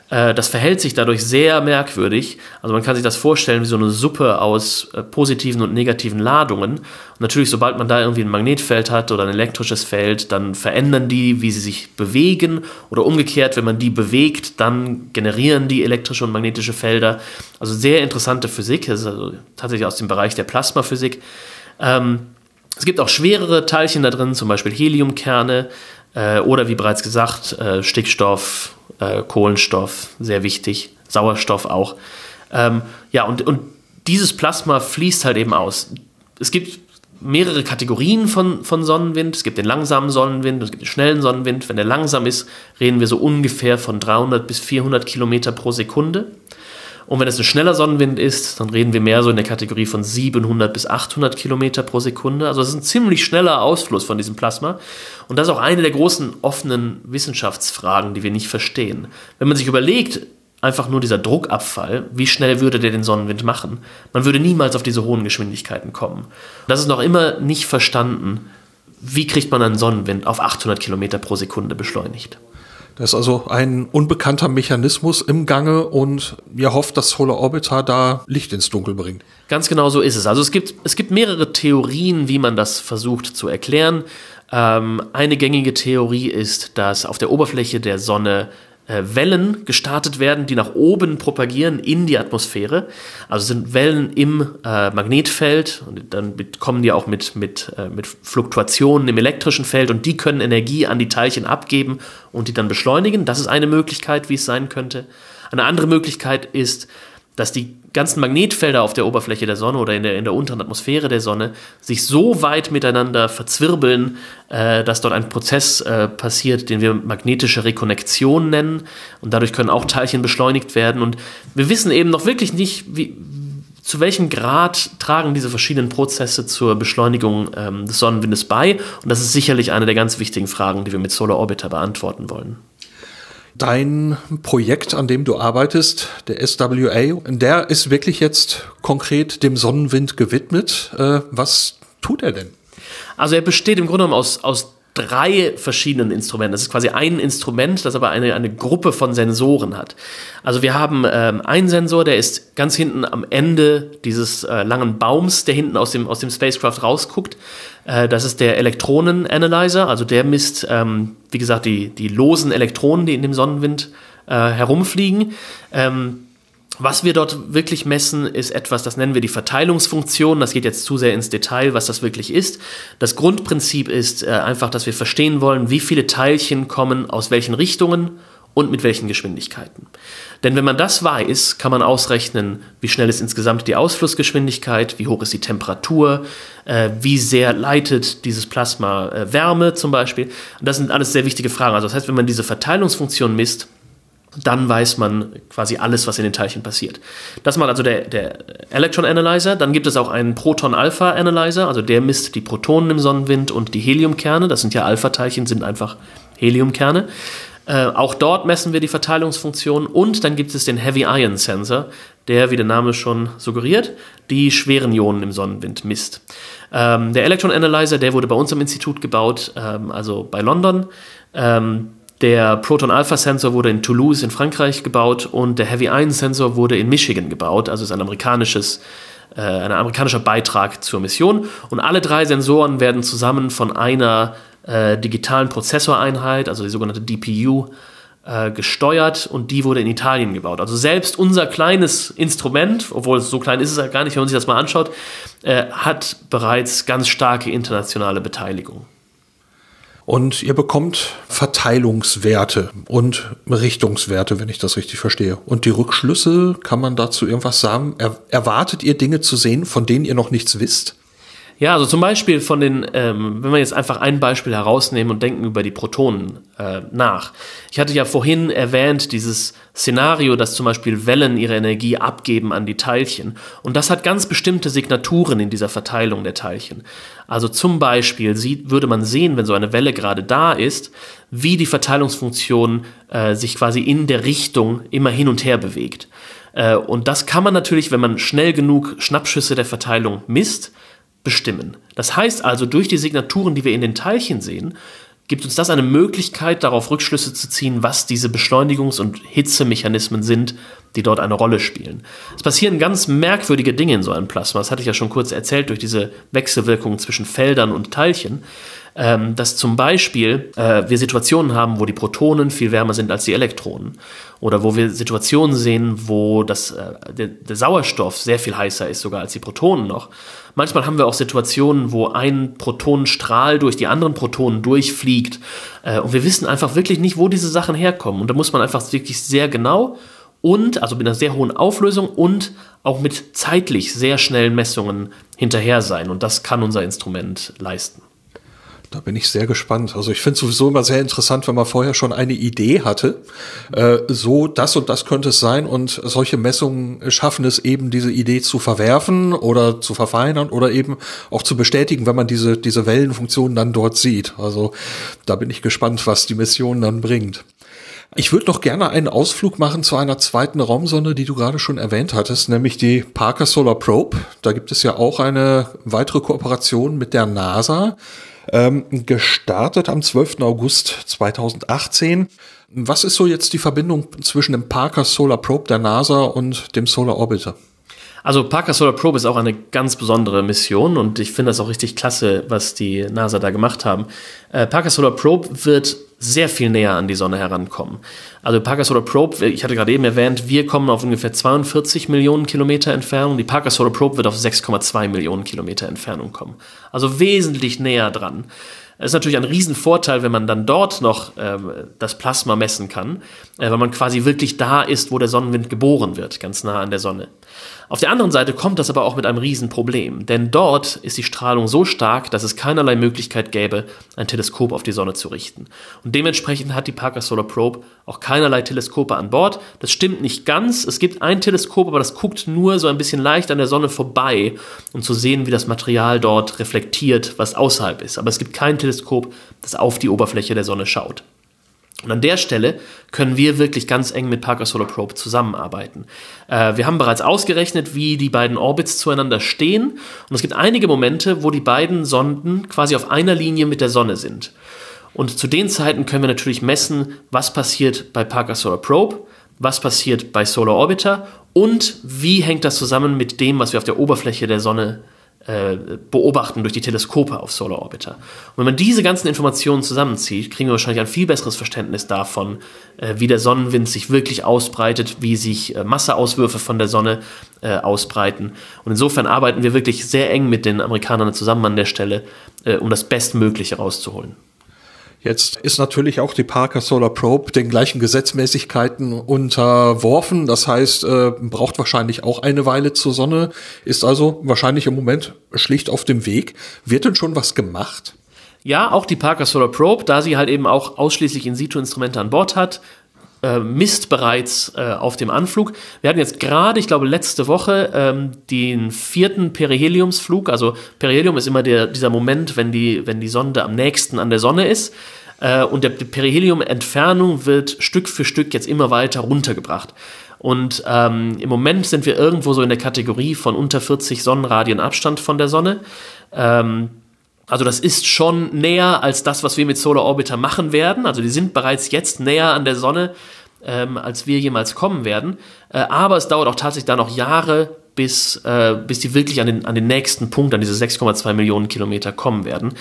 Äh, das verhält sich dadurch sehr merkwürdig. Also man kann sich das vorstellen wie so eine Suppe aus äh, positiven und negativen Ladungen. Und natürlich, sobald man da irgendwie ein Magnetfeld hat oder ein elektrisches Feld, dann verändern die, wie sie sich bewegen. Oder umgekehrt, wenn man die bewegt, dann generieren die elektrische und magnetische Felder. Also sehr interessante Physik. Das ist also tatsächlich aus dem Bereich der Plasmaphysik. Ähm, es gibt auch schwerere Teilchen da drin, zum Beispiel Heliumkerne äh, oder wie bereits gesagt, äh, Stickstoff, äh, Kohlenstoff, sehr wichtig, Sauerstoff auch. Ähm, ja, und, und dieses Plasma fließt halt eben aus. Es gibt mehrere Kategorien von, von Sonnenwind. Es gibt den langsamen Sonnenwind, es gibt den schnellen Sonnenwind. Wenn der langsam ist, reden wir so ungefähr von 300 bis 400 Kilometer pro Sekunde. Und wenn es ein schneller Sonnenwind ist, dann reden wir mehr so in der Kategorie von 700 bis 800 Kilometer pro Sekunde. Also es ist ein ziemlich schneller Ausfluss von diesem Plasma. Und das ist auch eine der großen offenen Wissenschaftsfragen, die wir nicht verstehen. Wenn man sich überlegt, einfach nur dieser Druckabfall, wie schnell würde der den Sonnenwind machen? Man würde niemals auf diese hohen Geschwindigkeiten kommen. Das ist noch immer nicht verstanden. Wie kriegt man einen Sonnenwind auf 800 Kilometer pro Sekunde beschleunigt? Das ist also ein unbekannter Mechanismus im Gange und ihr hofft, dass Solar Orbiter da Licht ins Dunkel bringt. Ganz genau so ist es. Also es gibt, es gibt mehrere Theorien, wie man das versucht zu erklären. Ähm, eine gängige Theorie ist, dass auf der Oberfläche der Sonne Wellen gestartet werden, die nach oben propagieren in die Atmosphäre. Also sind Wellen im äh, Magnetfeld und dann kommen die auch mit, mit, äh, mit Fluktuationen im elektrischen Feld und die können Energie an die Teilchen abgeben und die dann beschleunigen. Das ist eine Möglichkeit, wie es sein könnte. Eine andere Möglichkeit ist, dass die ganzen Magnetfelder auf der Oberfläche der Sonne oder in der, in der unteren Atmosphäre der Sonne sich so weit miteinander verzwirbeln, äh, dass dort ein Prozess äh, passiert, den wir magnetische Rekonnektion nennen. Und dadurch können auch Teilchen beschleunigt werden. Und wir wissen eben noch wirklich nicht, wie, zu welchem Grad tragen diese verschiedenen Prozesse zur Beschleunigung ähm, des Sonnenwindes bei. Und das ist sicherlich eine der ganz wichtigen Fragen, die wir mit Solar Orbiter beantworten wollen. Dein Projekt, an dem du arbeitest, der SWA, der ist wirklich jetzt konkret dem Sonnenwind gewidmet. Äh, was tut er denn? Also er besteht im Grunde genommen aus, aus drei verschiedenen Instrumenten. Das ist quasi ein Instrument, das aber eine, eine Gruppe von Sensoren hat. Also wir haben ähm, einen Sensor, der ist ganz hinten am Ende dieses äh, langen Baums, der hinten aus dem, aus dem Spacecraft rausguckt. Äh, das ist der Elektronen-Analyzer, also der misst, ähm, wie gesagt, die, die losen Elektronen, die in dem Sonnenwind äh, herumfliegen. Ähm, was wir dort wirklich messen, ist etwas, das nennen wir die Verteilungsfunktion. Das geht jetzt zu sehr ins Detail, was das wirklich ist. Das Grundprinzip ist äh, einfach, dass wir verstehen wollen, wie viele Teilchen kommen aus welchen Richtungen und mit welchen Geschwindigkeiten. Denn wenn man das weiß, kann man ausrechnen, wie schnell ist insgesamt die Ausflussgeschwindigkeit, wie hoch ist die Temperatur, äh, wie sehr leitet dieses Plasma äh, Wärme zum Beispiel. Und das sind alles sehr wichtige Fragen. Also das heißt, wenn man diese Verteilungsfunktion misst, dann weiß man quasi alles, was in den Teilchen passiert. Das macht also der, der Electron Analyzer. Dann gibt es auch einen Proton Alpha Analyzer, also der misst die Protonen im Sonnenwind und die Heliumkerne. Das sind ja Alpha-Teilchen, sind einfach Heliumkerne. Äh, auch dort messen wir die Verteilungsfunktion und dann gibt es den Heavy Ion Sensor, der, wie der Name schon suggeriert, die schweren Ionen im Sonnenwind misst. Ähm, der Electron Analyzer, der wurde bei uns am Institut gebaut, ähm, also bei London. Ähm, der Proton-Alpha-Sensor wurde in Toulouse in Frankreich gebaut und der Heavy-Ion-Sensor wurde in Michigan gebaut, also ist ein amerikanisches äh, ein amerikanischer Beitrag zur Mission. Und alle drei Sensoren werden zusammen von einer äh, digitalen Prozessoreinheit, also die sogenannte DPU, äh, gesteuert und die wurde in Italien gebaut. Also selbst unser kleines Instrument, obwohl es so klein ist es ja gar nicht, wenn man sich das mal anschaut, äh, hat bereits ganz starke internationale Beteiligung. Und ihr bekommt Verteilungswerte und Richtungswerte, wenn ich das richtig verstehe. Und die Rückschlüsse, kann man dazu irgendwas sagen? Er erwartet ihr Dinge zu sehen, von denen ihr noch nichts wisst? Ja, also zum Beispiel von den, ähm, wenn wir jetzt einfach ein Beispiel herausnehmen und denken über die Protonen äh, nach. Ich hatte ja vorhin erwähnt, dieses Szenario, dass zum Beispiel Wellen ihre Energie abgeben an die Teilchen. Und das hat ganz bestimmte Signaturen in dieser Verteilung der Teilchen. Also zum Beispiel sieht, würde man sehen, wenn so eine Welle gerade da ist, wie die Verteilungsfunktion äh, sich quasi in der Richtung immer hin und her bewegt. Äh, und das kann man natürlich, wenn man schnell genug Schnappschüsse der Verteilung misst, bestimmen. Das heißt also, durch die Signaturen, die wir in den Teilchen sehen, gibt uns das eine Möglichkeit, darauf Rückschlüsse zu ziehen, was diese Beschleunigungs- und Hitzemechanismen sind, die dort eine Rolle spielen. Es passieren ganz merkwürdige Dinge in so einem Plasma. Das hatte ich ja schon kurz erzählt durch diese Wechselwirkungen zwischen Feldern und Teilchen ähm, dass zum Beispiel äh, wir Situationen haben, wo die Protonen viel wärmer sind als die Elektronen. Oder wo wir Situationen sehen, wo das, äh, der, der Sauerstoff sehr viel heißer ist, sogar als die Protonen noch. Manchmal haben wir auch Situationen, wo ein Protonenstrahl durch die anderen Protonen durchfliegt. Äh, und wir wissen einfach wirklich nicht, wo diese Sachen herkommen. Und da muss man einfach wirklich sehr genau und, also mit einer sehr hohen Auflösung und auch mit zeitlich sehr schnellen Messungen hinterher sein. Und das kann unser Instrument leisten. Da bin ich sehr gespannt. Also ich finde es sowieso immer sehr interessant, wenn man vorher schon eine Idee hatte. Äh, so, das und das könnte es sein und solche Messungen schaffen es eben, diese Idee zu verwerfen oder zu verfeinern oder eben auch zu bestätigen, wenn man diese, diese Wellenfunktionen dann dort sieht. Also da bin ich gespannt, was die Mission dann bringt. Ich würde noch gerne einen Ausflug machen zu einer zweiten Raumsonde, die du gerade schon erwähnt hattest, nämlich die Parker Solar Probe. Da gibt es ja auch eine weitere Kooperation mit der NASA. Ähm, gestartet am 12. August 2018. Was ist so jetzt die Verbindung zwischen dem Parker Solar Probe der NASA und dem Solar Orbiter? Also Parker Solar Probe ist auch eine ganz besondere Mission und ich finde das auch richtig klasse, was die NASA da gemacht haben. Äh, Parker Solar Probe wird sehr viel näher an die Sonne herankommen. Also Parker Solar Probe, ich hatte gerade eben erwähnt, wir kommen auf ungefähr 42 Millionen Kilometer Entfernung. Die Parker Solar Probe wird auf 6,2 Millionen Kilometer Entfernung kommen. Also wesentlich näher dran. Es ist natürlich ein Riesenvorteil, wenn man dann dort noch ähm, das Plasma messen kann, äh, weil man quasi wirklich da ist, wo der Sonnenwind geboren wird, ganz nah an der Sonne. Auf der anderen Seite kommt das aber auch mit einem Riesenproblem, denn dort ist die Strahlung so stark, dass es keinerlei Möglichkeit gäbe, ein Teleskop auf die Sonne zu richten. Und dementsprechend hat die Parker Solar Probe auch keinerlei Teleskope an Bord. Das stimmt nicht ganz. Es gibt ein Teleskop, aber das guckt nur so ein bisschen leicht an der Sonne vorbei, um zu sehen, wie das Material dort reflektiert, was außerhalb ist. Aber es gibt kein Teleskop, das auf die Oberfläche der Sonne schaut. Und an der Stelle können wir wirklich ganz eng mit Parker Solar Probe zusammenarbeiten. Äh, wir haben bereits ausgerechnet, wie die beiden Orbits zueinander stehen. Und es gibt einige Momente, wo die beiden Sonden quasi auf einer Linie mit der Sonne sind. Und zu den Zeiten können wir natürlich messen, was passiert bei Parker Solar Probe, was passiert bei Solar Orbiter und wie hängt das zusammen mit dem, was wir auf der Oberfläche der Sonne äh, beobachten durch die Teleskope auf Solar Orbiter. Und wenn man diese ganzen Informationen zusammenzieht, kriegen wir wahrscheinlich ein viel besseres Verständnis davon, äh, wie der Sonnenwind sich wirklich ausbreitet, wie sich äh, Masseauswürfe von der Sonne ausbreiten. Und insofern arbeiten wir wirklich sehr eng mit den Amerikanern zusammen an der Stelle, um das Bestmögliche rauszuholen. Jetzt ist natürlich auch die Parker Solar Probe den gleichen Gesetzmäßigkeiten unterworfen. Das heißt, äh, braucht wahrscheinlich auch eine Weile zur Sonne, ist also wahrscheinlich im Moment schlicht auf dem Weg. Wird denn schon was gemacht? Ja, auch die Parker Solar Probe, da sie halt eben auch ausschließlich In-situ-Instrumente an Bord hat, äh, misst bereits äh, auf dem Anflug. Wir hatten jetzt gerade, ich glaube letzte Woche, ähm, den vierten Periheliumsflug. Also Perihelium ist immer der, dieser Moment, wenn die, wenn die Sonde am nächsten an der Sonne ist. Äh, und der Perihelium-Entfernung wird Stück für Stück jetzt immer weiter runtergebracht. Und ähm, im Moment sind wir irgendwo so in der Kategorie von unter 40 Sonnenradien Abstand von der Sonne. Ähm, also das ist schon näher als das, was wir mit Solar Orbiter machen werden. Also die sind bereits jetzt näher an der Sonne, ähm, als wir jemals kommen werden. Äh, aber es dauert auch tatsächlich da noch Jahre, bis, äh, bis die wirklich an den, an den nächsten Punkt, an diese 6,2 Millionen Kilometer kommen werden.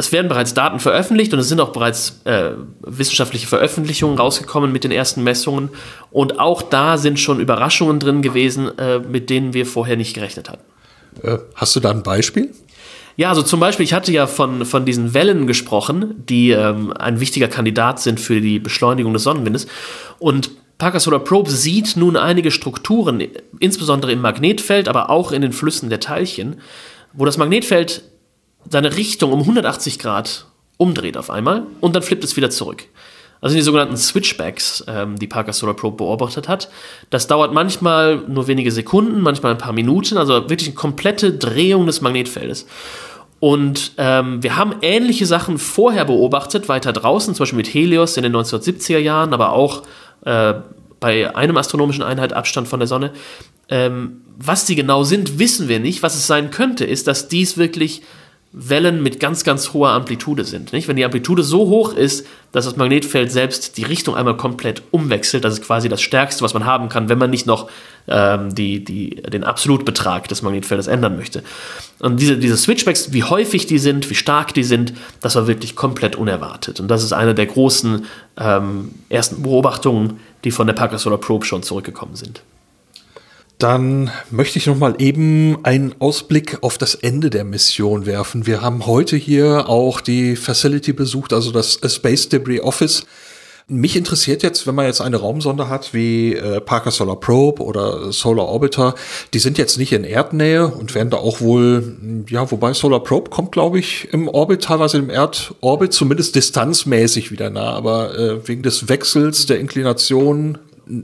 es werden bereits Daten veröffentlicht und es sind auch bereits äh, wissenschaftliche Veröffentlichungen rausgekommen mit den ersten Messungen. Und auch da sind schon Überraschungen drin gewesen, äh, mit denen wir vorher nicht gerechnet hatten. Äh, hast du da ein Beispiel? Ja, also zum Beispiel, ich hatte ja von, von diesen Wellen gesprochen, die ähm, ein wichtiger Kandidat sind für die Beschleunigung des Sonnenwindes. Und Parker Solar Probe sieht nun einige Strukturen, insbesondere im Magnetfeld, aber auch in den Flüssen der Teilchen, wo das Magnetfeld seine Richtung um 180 Grad umdreht auf einmal und dann flippt es wieder zurück. Also die sogenannten Switchbacks, ähm, die Parker Solar Probe beobachtet hat. Das dauert manchmal nur wenige Sekunden, manchmal ein paar Minuten, also wirklich eine komplette Drehung des Magnetfeldes. Und ähm, wir haben ähnliche Sachen vorher beobachtet, weiter draußen, zum Beispiel mit Helios in den 1970er Jahren, aber auch äh, bei einem astronomischen Einheit Abstand von der Sonne. Ähm, was die genau sind, wissen wir nicht. Was es sein könnte, ist, dass dies wirklich Wellen mit ganz, ganz hoher Amplitude sind. Nicht? Wenn die Amplitude so hoch ist, dass das Magnetfeld selbst die Richtung einmal komplett umwechselt, das ist quasi das Stärkste, was man haben kann, wenn man nicht noch ähm, die, die, den Absolutbetrag des Magnetfeldes ändern möchte. Und diese, diese Switchbacks, wie häufig die sind, wie stark die sind, das war wirklich komplett unerwartet. Und das ist eine der großen ähm, ersten Beobachtungen, die von der Parker Solar Probe schon zurückgekommen sind. Dann möchte ich noch mal eben einen Ausblick auf das Ende der Mission werfen. Wir haben heute hier auch die Facility besucht, also das Space Debris Office. Mich interessiert jetzt, wenn man jetzt eine Raumsonde hat wie äh, Parker Solar Probe oder Solar Orbiter, die sind jetzt nicht in Erdnähe und werden da auch wohl, ja, wobei Solar Probe kommt, glaube ich, im Orbit, teilweise im Erdorbit, zumindest distanzmäßig wieder nah, aber äh, wegen des Wechsels der Inklination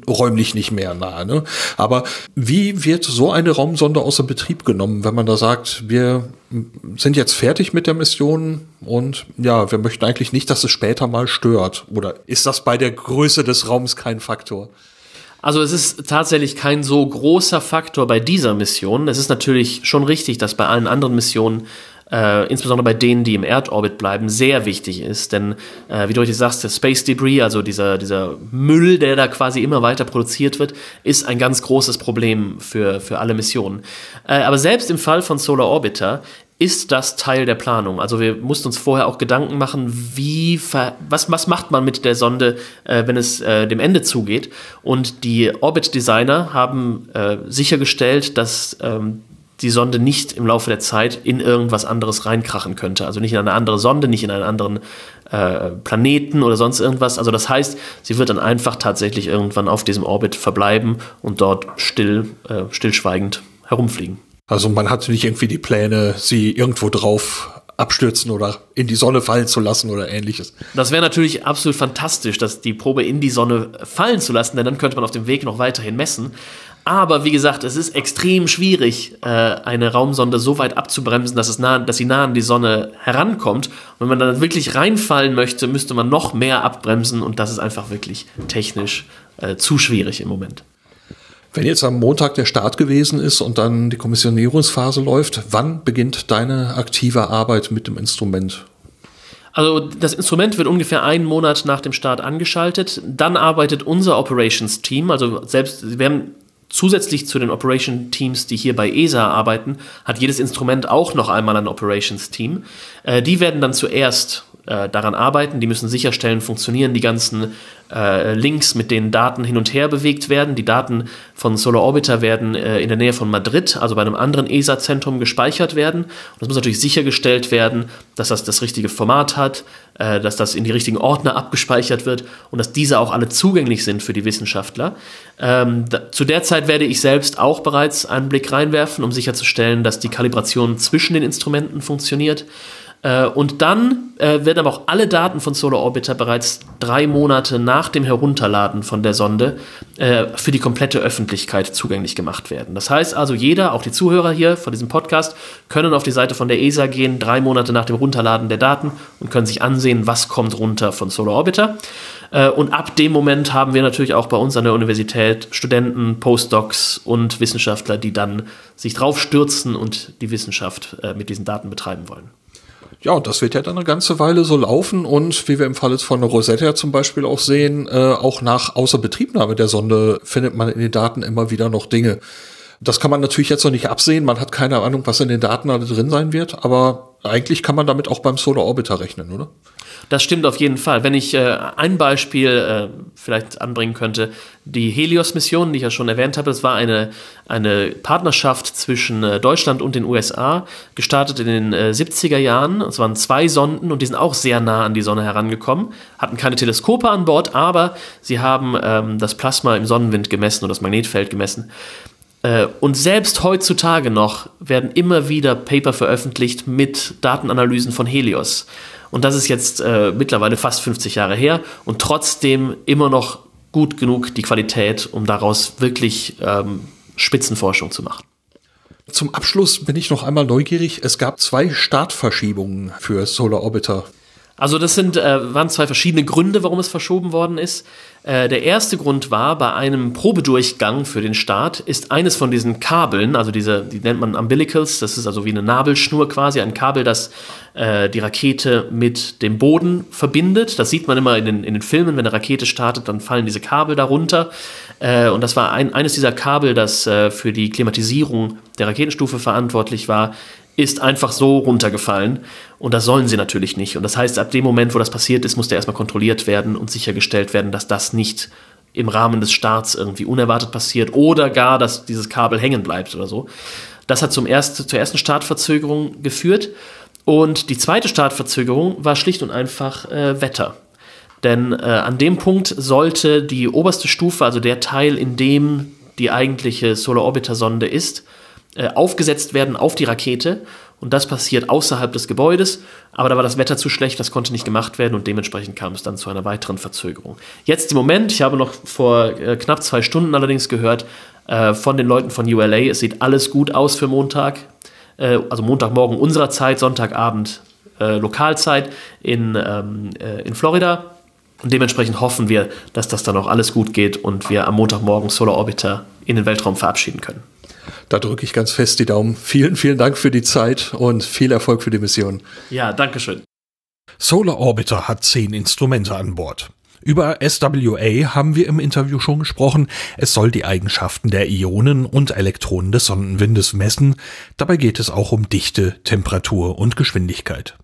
räumlich nicht mehr nahe. Ne? Aber wie wird so eine Raumsonde außer Betrieb genommen, wenn man da sagt, wir sind jetzt fertig mit der Mission und ja, wir möchten eigentlich nicht, dass es später mal stört? Oder ist das bei der Größe des Raums kein Faktor? Also es ist tatsächlich kein so großer Faktor bei dieser Mission. Es ist natürlich schon richtig, dass bei allen anderen Missionen äh, insbesondere bei denen, die im Erdorbit bleiben, sehr wichtig ist. Denn, äh, wie du richtig sagst, der Space Debris, also dieser, dieser Müll, der da quasi immer weiter produziert wird, ist ein ganz großes Problem für, für alle Missionen. Äh, aber selbst im Fall von Solar Orbiter ist das Teil der Planung. Also wir mussten uns vorher auch Gedanken machen, wie was, was macht man mit der Sonde, äh, wenn es äh, dem Ende zugeht. Und die Orbit Designer haben äh, sichergestellt, dass ähm, die Sonde nicht im Laufe der Zeit in irgendwas anderes reinkrachen könnte. Also nicht in eine andere Sonde, nicht in einen anderen äh, Planeten oder sonst irgendwas. Also das heißt, sie wird dann einfach tatsächlich irgendwann auf diesem Orbit verbleiben und dort still, äh, stillschweigend herumfliegen. Also man hat nicht irgendwie die Pläne, sie irgendwo drauf abstürzen oder in die Sonne fallen zu lassen oder ähnliches. Das wäre natürlich absolut fantastisch, dass die Probe in die Sonne fallen zu lassen, denn dann könnte man auf dem Weg noch weiterhin messen. Aber wie gesagt, es ist extrem schwierig, äh, eine Raumsonde so weit abzubremsen, dass, es nah, dass sie nah an die Sonne herankommt. Und wenn man dann wirklich reinfallen möchte, müsste man noch mehr abbremsen und das ist einfach wirklich technisch äh, zu schwierig im Moment. Wenn jetzt am Montag der Start gewesen ist und dann die Kommissionierungsphase läuft, wann beginnt deine aktive Arbeit mit dem Instrument? Also das Instrument wird ungefähr einen Monat nach dem Start angeschaltet. Dann arbeitet unser Operations Team, also selbst wir haben Zusätzlich zu den Operation Teams, die hier bei ESA arbeiten, hat jedes Instrument auch noch einmal ein Operations Team. Äh, die werden dann zuerst äh, daran arbeiten. Die müssen sicherstellen, funktionieren die ganzen äh, Links, mit denen Daten hin und her bewegt werden. Die Daten von Solar Orbiter werden äh, in der Nähe von Madrid, also bei einem anderen ESA-Zentrum, gespeichert werden. Und es muss natürlich sichergestellt werden, dass das das richtige Format hat, äh, dass das in die richtigen Ordner abgespeichert wird und dass diese auch alle zugänglich sind für die Wissenschaftler. Ähm, da, zu der Zeit werde ich selbst auch bereits einen Blick reinwerfen, um sicherzustellen, dass die Kalibration zwischen den Instrumenten funktioniert. Äh, und dann äh, werden aber auch alle Daten von Solar Orbiter bereits drei Monate nach dem Herunterladen von der Sonde äh, für die komplette Öffentlichkeit zugänglich gemacht werden. Das heißt also, jeder, auch die Zuhörer hier von diesem Podcast, können auf die Seite von der ESA gehen, drei Monate nach dem Runterladen der Daten und können sich ansehen, was kommt runter von Solar Orbiter. Äh, und ab dem Moment haben wir natürlich auch bei uns an der Universität Studenten, Postdocs und Wissenschaftler, die dann sich drauf stürzen und die Wissenschaft äh, mit diesen Daten betreiben wollen. Ja, und das wird ja dann eine ganze Weile so laufen und wie wir im Fall jetzt von Rosetta zum Beispiel auch sehen, äh, auch nach Außerbetriebnahme der Sonde findet man in den Daten immer wieder noch Dinge. Das kann man natürlich jetzt noch nicht absehen. Man hat keine Ahnung, was in den Daten alle drin sein wird, aber eigentlich kann man damit auch beim Solar Orbiter rechnen, oder? Das stimmt auf jeden Fall. Wenn ich äh, ein Beispiel äh, vielleicht anbringen könnte, die Helios-Mission, die ich ja schon erwähnt habe, das war eine, eine Partnerschaft zwischen äh, Deutschland und den USA, gestartet in den äh, 70er Jahren. Es waren zwei Sonden und die sind auch sehr nah an die Sonne herangekommen, hatten keine Teleskope an Bord, aber sie haben ähm, das Plasma im Sonnenwind gemessen oder das Magnetfeld gemessen. Äh, und selbst heutzutage noch werden immer wieder Paper veröffentlicht mit Datenanalysen von Helios. Und das ist jetzt äh, mittlerweile fast 50 Jahre her und trotzdem immer noch gut genug die Qualität, um daraus wirklich ähm, Spitzenforschung zu machen. Zum Abschluss bin ich noch einmal neugierig. Es gab zwei Startverschiebungen für Solar Orbiter. Also das sind, äh, waren zwei verschiedene Gründe, warum es verschoben worden ist. Äh, der erste Grund war, bei einem Probedurchgang für den Start ist eines von diesen Kabeln, also diese, die nennt man Umbilicals, das ist also wie eine Nabelschnur quasi, ein Kabel, das äh, die Rakete mit dem Boden verbindet. Das sieht man immer in den, in den Filmen, wenn eine Rakete startet, dann fallen diese Kabel darunter. Äh, und das war ein, eines dieser Kabel, das äh, für die Klimatisierung der Raketenstufe verantwortlich war, ist einfach so runtergefallen. Und das sollen sie natürlich nicht. Und das heißt, ab dem Moment, wo das passiert ist, muss der erstmal kontrolliert werden und sichergestellt werden, dass das nicht im Rahmen des Starts irgendwie unerwartet passiert oder gar, dass dieses Kabel hängen bleibt oder so. Das hat zum erst, zur ersten Startverzögerung geführt. Und die zweite Startverzögerung war schlicht und einfach äh, Wetter. Denn äh, an dem Punkt sollte die oberste Stufe, also der Teil, in dem die eigentliche Solar Orbiter Sonde ist, äh, aufgesetzt werden auf die Rakete. Und das passiert außerhalb des Gebäudes. Aber da war das Wetter zu schlecht, das konnte nicht gemacht werden und dementsprechend kam es dann zu einer weiteren Verzögerung. Jetzt im Moment, ich habe noch vor äh, knapp zwei Stunden allerdings gehört äh, von den Leuten von ULA, es sieht alles gut aus für Montag. Äh, also Montagmorgen unserer Zeit, Sonntagabend Lokalzeit in, ähm, äh, in Florida. Und dementsprechend hoffen wir, dass das dann auch alles gut geht und wir am Montagmorgen Solar Orbiter in den Weltraum verabschieden können. Da drücke ich ganz fest die Daumen. Vielen, vielen Dank für die Zeit und viel Erfolg für die Mission. Ja, danke schön. Solar Orbiter hat zehn Instrumente an Bord. Über SWA haben wir im Interview schon gesprochen. Es soll die Eigenschaften der Ionen und Elektronen des Sonnenwindes messen. Dabei geht es auch um Dichte, Temperatur und Geschwindigkeit.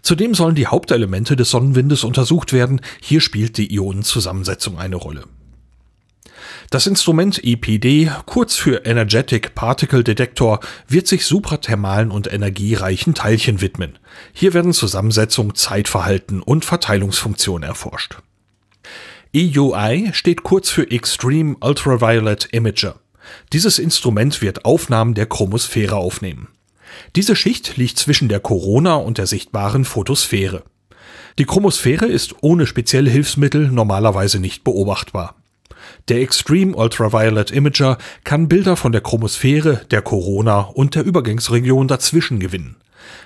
Zudem sollen die Hauptelemente des Sonnenwindes untersucht werden. Hier spielt die Ionenzusammensetzung eine Rolle. Das Instrument EPD, kurz für Energetic Particle Detector, wird sich suprathermalen und energiereichen Teilchen widmen. Hier werden Zusammensetzung, Zeitverhalten und Verteilungsfunktion erforscht. EUI steht kurz für Extreme Ultraviolet Imager. Dieses Instrument wird Aufnahmen der Chromosphäre aufnehmen. Diese Schicht liegt zwischen der Corona und der sichtbaren Photosphäre. Die Chromosphäre ist ohne spezielle Hilfsmittel normalerweise nicht beobachtbar. Der Extreme Ultraviolet Imager kann Bilder von der Chromosphäre, der Corona und der Übergangsregion dazwischen gewinnen.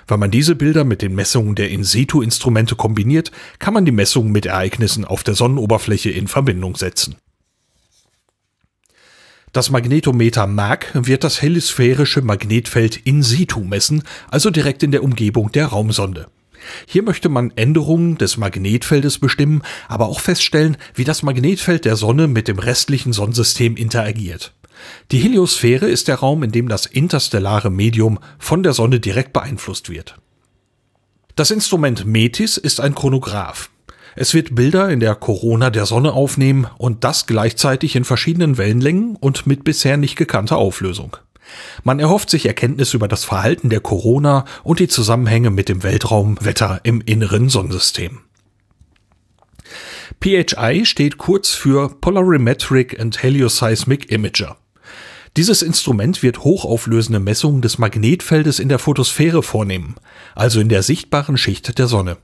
Wenn man diese Bilder mit den Messungen der In-situ-Instrumente kombiniert, kann man die Messungen mit Ereignissen auf der Sonnenoberfläche in Verbindung setzen. Das Magnetometer MAG wird das helisphärische Magnetfeld in situ messen, also direkt in der Umgebung der Raumsonde. Hier möchte man Änderungen des Magnetfeldes bestimmen, aber auch feststellen, wie das Magnetfeld der Sonne mit dem restlichen Sonnensystem interagiert. Die Heliosphäre ist der Raum, in dem das interstellare Medium von der Sonne direkt beeinflusst wird. Das Instrument METIS ist ein Chronograph. Es wird Bilder in der Corona der Sonne aufnehmen und das gleichzeitig in verschiedenen Wellenlängen und mit bisher nicht gekannter Auflösung. Man erhofft sich Erkenntnisse über das Verhalten der Corona und die Zusammenhänge mit dem Weltraumwetter im inneren Sonnensystem. PHI steht kurz für Polarimetric and Helioseismic Imager. Dieses Instrument wird hochauflösende Messungen des Magnetfeldes in der Photosphäre vornehmen, also in der sichtbaren Schicht der Sonne.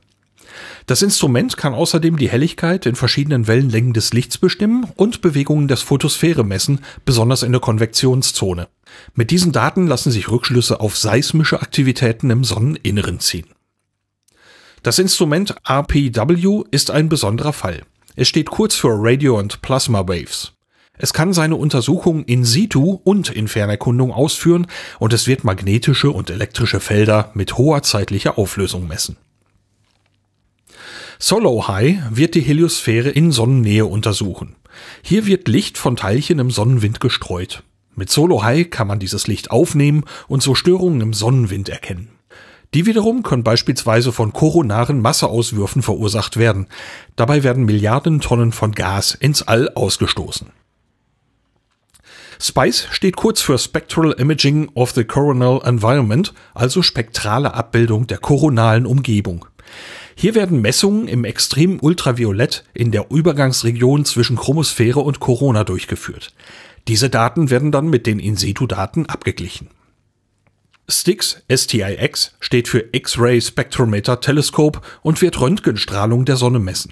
Das Instrument kann außerdem die Helligkeit in verschiedenen Wellenlängen des Lichts bestimmen und Bewegungen der Photosphäre messen, besonders in der Konvektionszone. Mit diesen Daten lassen sich Rückschlüsse auf seismische Aktivitäten im Sonneninneren ziehen. Das Instrument RPW ist ein besonderer Fall. Es steht kurz für Radio and Plasma Waves. Es kann seine Untersuchungen in situ und in Fernerkundung ausführen und es wird magnetische und elektrische Felder mit hoher zeitlicher Auflösung messen. Solo High wird die Heliosphäre in Sonnennähe untersuchen. Hier wird Licht von Teilchen im Sonnenwind gestreut. Mit Solo High kann man dieses Licht aufnehmen und so Störungen im Sonnenwind erkennen. Die wiederum können beispielsweise von koronaren Masseauswürfen verursacht werden. Dabei werden Milliarden Tonnen von Gas ins All ausgestoßen. SPICE steht kurz für Spectral Imaging of the Coronal Environment, also spektrale Abbildung der koronalen Umgebung. Hier werden Messungen im extremen Ultraviolett in der Übergangsregion zwischen Chromosphäre und Corona durchgeführt. Diese Daten werden dann mit den In-situ-Daten abgeglichen. STIX, STIX, steht für X-Ray Spectrometer Telescope und wird Röntgenstrahlung der Sonne messen.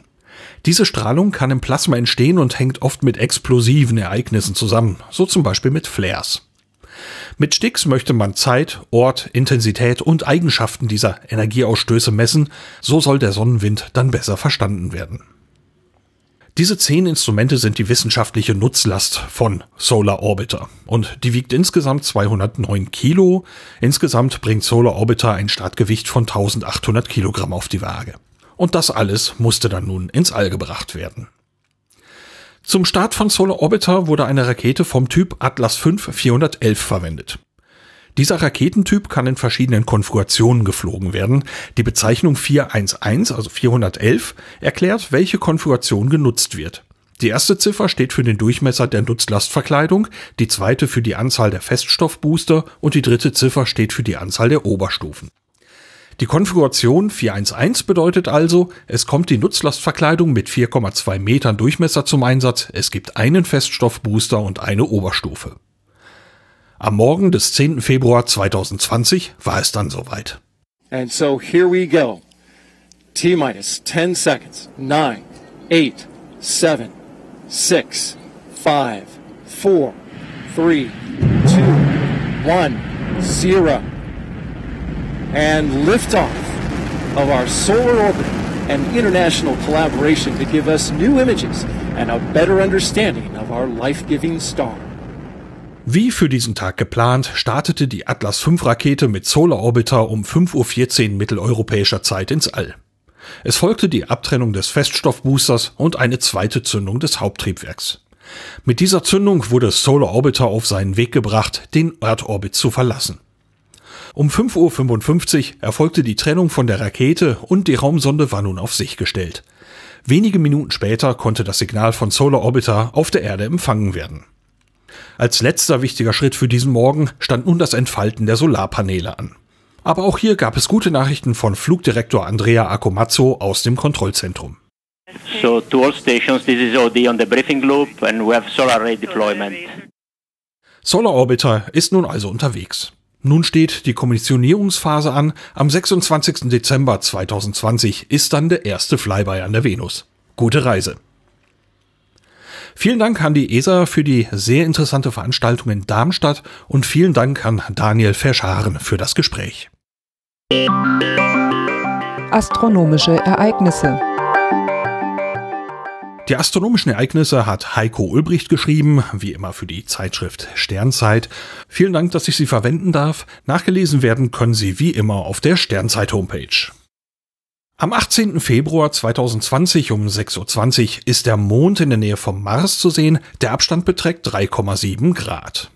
Diese Strahlung kann im Plasma entstehen und hängt oft mit explosiven Ereignissen zusammen, so zum Beispiel mit Flares. Mit Stix möchte man Zeit, Ort, Intensität und Eigenschaften dieser Energieausstöße messen, so soll der Sonnenwind dann besser verstanden werden. Diese zehn Instrumente sind die wissenschaftliche Nutzlast von Solar Orbiter und die wiegt insgesamt 209 Kilo. Insgesamt bringt Solar Orbiter ein Startgewicht von 1800 Kilogramm auf die Waage. Und das alles musste dann nun ins All gebracht werden. Zum Start von Solar Orbiter wurde eine Rakete vom Typ Atlas V 411 verwendet. Dieser Raketentyp kann in verschiedenen Konfigurationen geflogen werden. Die Bezeichnung 411, also 411, erklärt, welche Konfiguration genutzt wird. Die erste Ziffer steht für den Durchmesser der Nutzlastverkleidung, die zweite für die Anzahl der Feststoffbooster und die dritte Ziffer steht für die Anzahl der Oberstufen. Die Konfiguration 411 bedeutet also, es kommt die Nutzlastverkleidung mit 4,2 Metern Durchmesser zum Einsatz, es gibt einen Feststoffbooster und eine Oberstufe. Am Morgen des 10. Februar 2020 war es dann soweit. And so here we go. T minus 10 seconds. 9, 8, 7, 6, 5, 4, 3, 2, 1, 0. And liftoff of our solar orbit and international collaboration to give us new images and a better understanding of our life-giving star. Wie für diesen Tag geplant, startete die Atlas V Rakete mit Solar Orbiter um 5.14 Uhr mitteleuropäischer Zeit ins All. Es folgte die Abtrennung des Feststoffboosters und eine zweite Zündung des Haupttriebwerks. Mit dieser Zündung wurde Solar Orbiter auf seinen Weg gebracht, den Erdorbit zu verlassen. Um 5.55 Uhr erfolgte die Trennung von der Rakete und die Raumsonde war nun auf sich gestellt. Wenige Minuten später konnte das Signal von Solar Orbiter auf der Erde empfangen werden. Als letzter wichtiger Schritt für diesen Morgen stand nun das Entfalten der Solarpaneele an. Aber auch hier gab es gute Nachrichten von Flugdirektor Andrea Akomazzo aus dem Kontrollzentrum. So to all stations, this is OD on the briefing loop and we have solar array deployment. Solar Orbiter ist nun also unterwegs. Nun steht die Kommissionierungsphase an. Am 26. Dezember 2020 ist dann der erste Flyby an der Venus. Gute Reise. Vielen Dank an die ESA für die sehr interessante Veranstaltung in Darmstadt und vielen Dank an Daniel Verscharen für das Gespräch. Astronomische Ereignisse die astronomischen Ereignisse hat Heiko Ulbricht geschrieben, wie immer für die Zeitschrift Sternzeit. Vielen Dank, dass ich sie verwenden darf. Nachgelesen werden können sie wie immer auf der Sternzeit Homepage. Am 18. Februar 2020 um 6.20 Uhr ist der Mond in der Nähe vom Mars zu sehen. Der Abstand beträgt 3,7 Grad.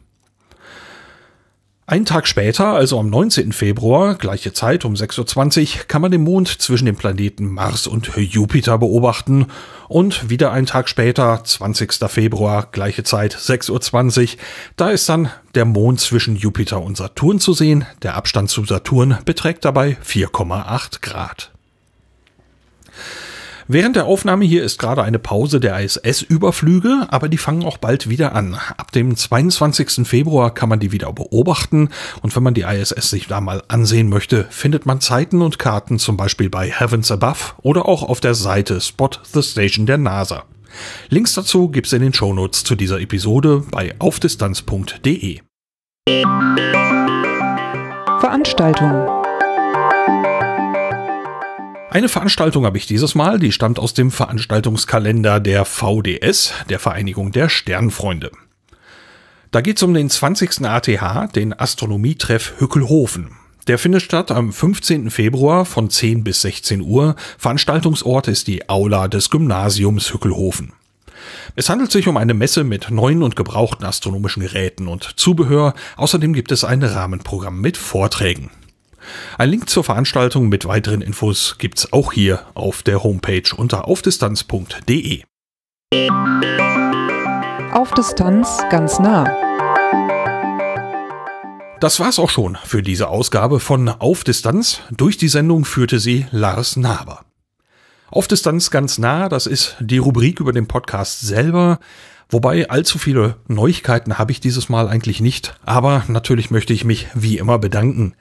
Einen Tag später, also am 19. Februar, gleiche Zeit um 6.20 Uhr, kann man den Mond zwischen den Planeten Mars und Jupiter beobachten. Und wieder einen Tag später, 20. Februar, gleiche Zeit, 6.20 Uhr, da ist dann der Mond zwischen Jupiter und Saturn zu sehen. Der Abstand zu Saturn beträgt dabei 4,8 Grad. Während der Aufnahme hier ist gerade eine Pause der ISS-Überflüge, aber die fangen auch bald wieder an. Ab dem 22. Februar kann man die wieder beobachten und wenn man die ISS sich da mal ansehen möchte, findet man Zeiten und Karten zum Beispiel bei Heavens Above oder auch auf der Seite Spot the Station der NASA. Links dazu gibt's in den Shownotes zu dieser Episode bei aufdistanz.de. Veranstaltung eine Veranstaltung habe ich dieses Mal, die stammt aus dem Veranstaltungskalender der VDS, der Vereinigung der Sternfreunde. Da geht es um den 20. ATH, den Astronomietreff Hückelhofen. Der findet statt am 15. Februar von 10 bis 16 Uhr. Veranstaltungsort ist die Aula des Gymnasiums Hückelhofen. Es handelt sich um eine Messe mit neuen und gebrauchten astronomischen Geräten und Zubehör. Außerdem gibt es ein Rahmenprogramm mit Vorträgen. Ein Link zur Veranstaltung mit weiteren Infos gibt's auch hier auf der Homepage unter aufdistanz.de. Auf Distanz ganz nah. Das war's auch schon für diese Ausgabe von Auf Distanz. Durch die Sendung führte sie Lars Naber. Auf Distanz ganz nah, das ist die Rubrik über den Podcast selber. Wobei allzu viele Neuigkeiten habe ich dieses Mal eigentlich nicht. Aber natürlich möchte ich mich wie immer bedanken.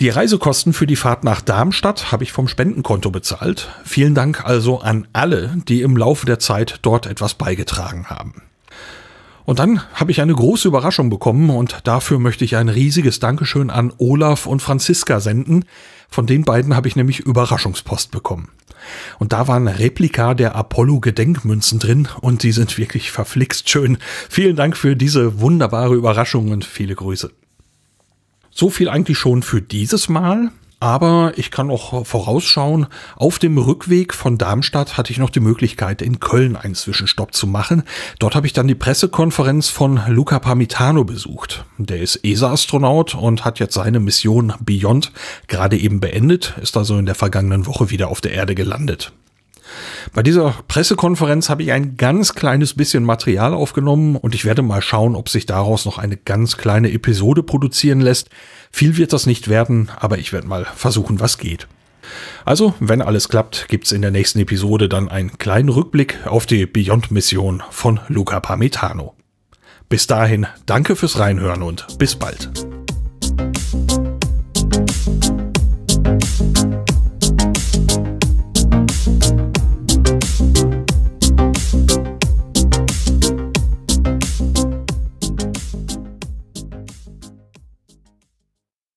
Die Reisekosten für die Fahrt nach Darmstadt habe ich vom Spendenkonto bezahlt. Vielen Dank also an alle, die im Laufe der Zeit dort etwas beigetragen haben. Und dann habe ich eine große Überraschung bekommen und dafür möchte ich ein riesiges Dankeschön an Olaf und Franziska senden. Von den beiden habe ich nämlich Überraschungspost bekommen. Und da waren Replika der Apollo-Gedenkmünzen drin und die sind wirklich verflixt schön. Vielen Dank für diese wunderbare Überraschung und viele Grüße. So viel eigentlich schon für dieses Mal. Aber ich kann auch vorausschauen, auf dem Rückweg von Darmstadt hatte ich noch die Möglichkeit, in Köln einen Zwischenstopp zu machen. Dort habe ich dann die Pressekonferenz von Luca Parmitano besucht. Der ist ESA-Astronaut und hat jetzt seine Mission Beyond gerade eben beendet, ist also in der vergangenen Woche wieder auf der Erde gelandet. Bei dieser Pressekonferenz habe ich ein ganz kleines bisschen Material aufgenommen und ich werde mal schauen, ob sich daraus noch eine ganz kleine Episode produzieren lässt. Viel wird das nicht werden, aber ich werde mal versuchen, was geht. Also, wenn alles klappt, gibt's in der nächsten Episode dann einen kleinen Rückblick auf die Beyond-Mission von Luca Parmitano. Bis dahin, danke fürs Reinhören und bis bald.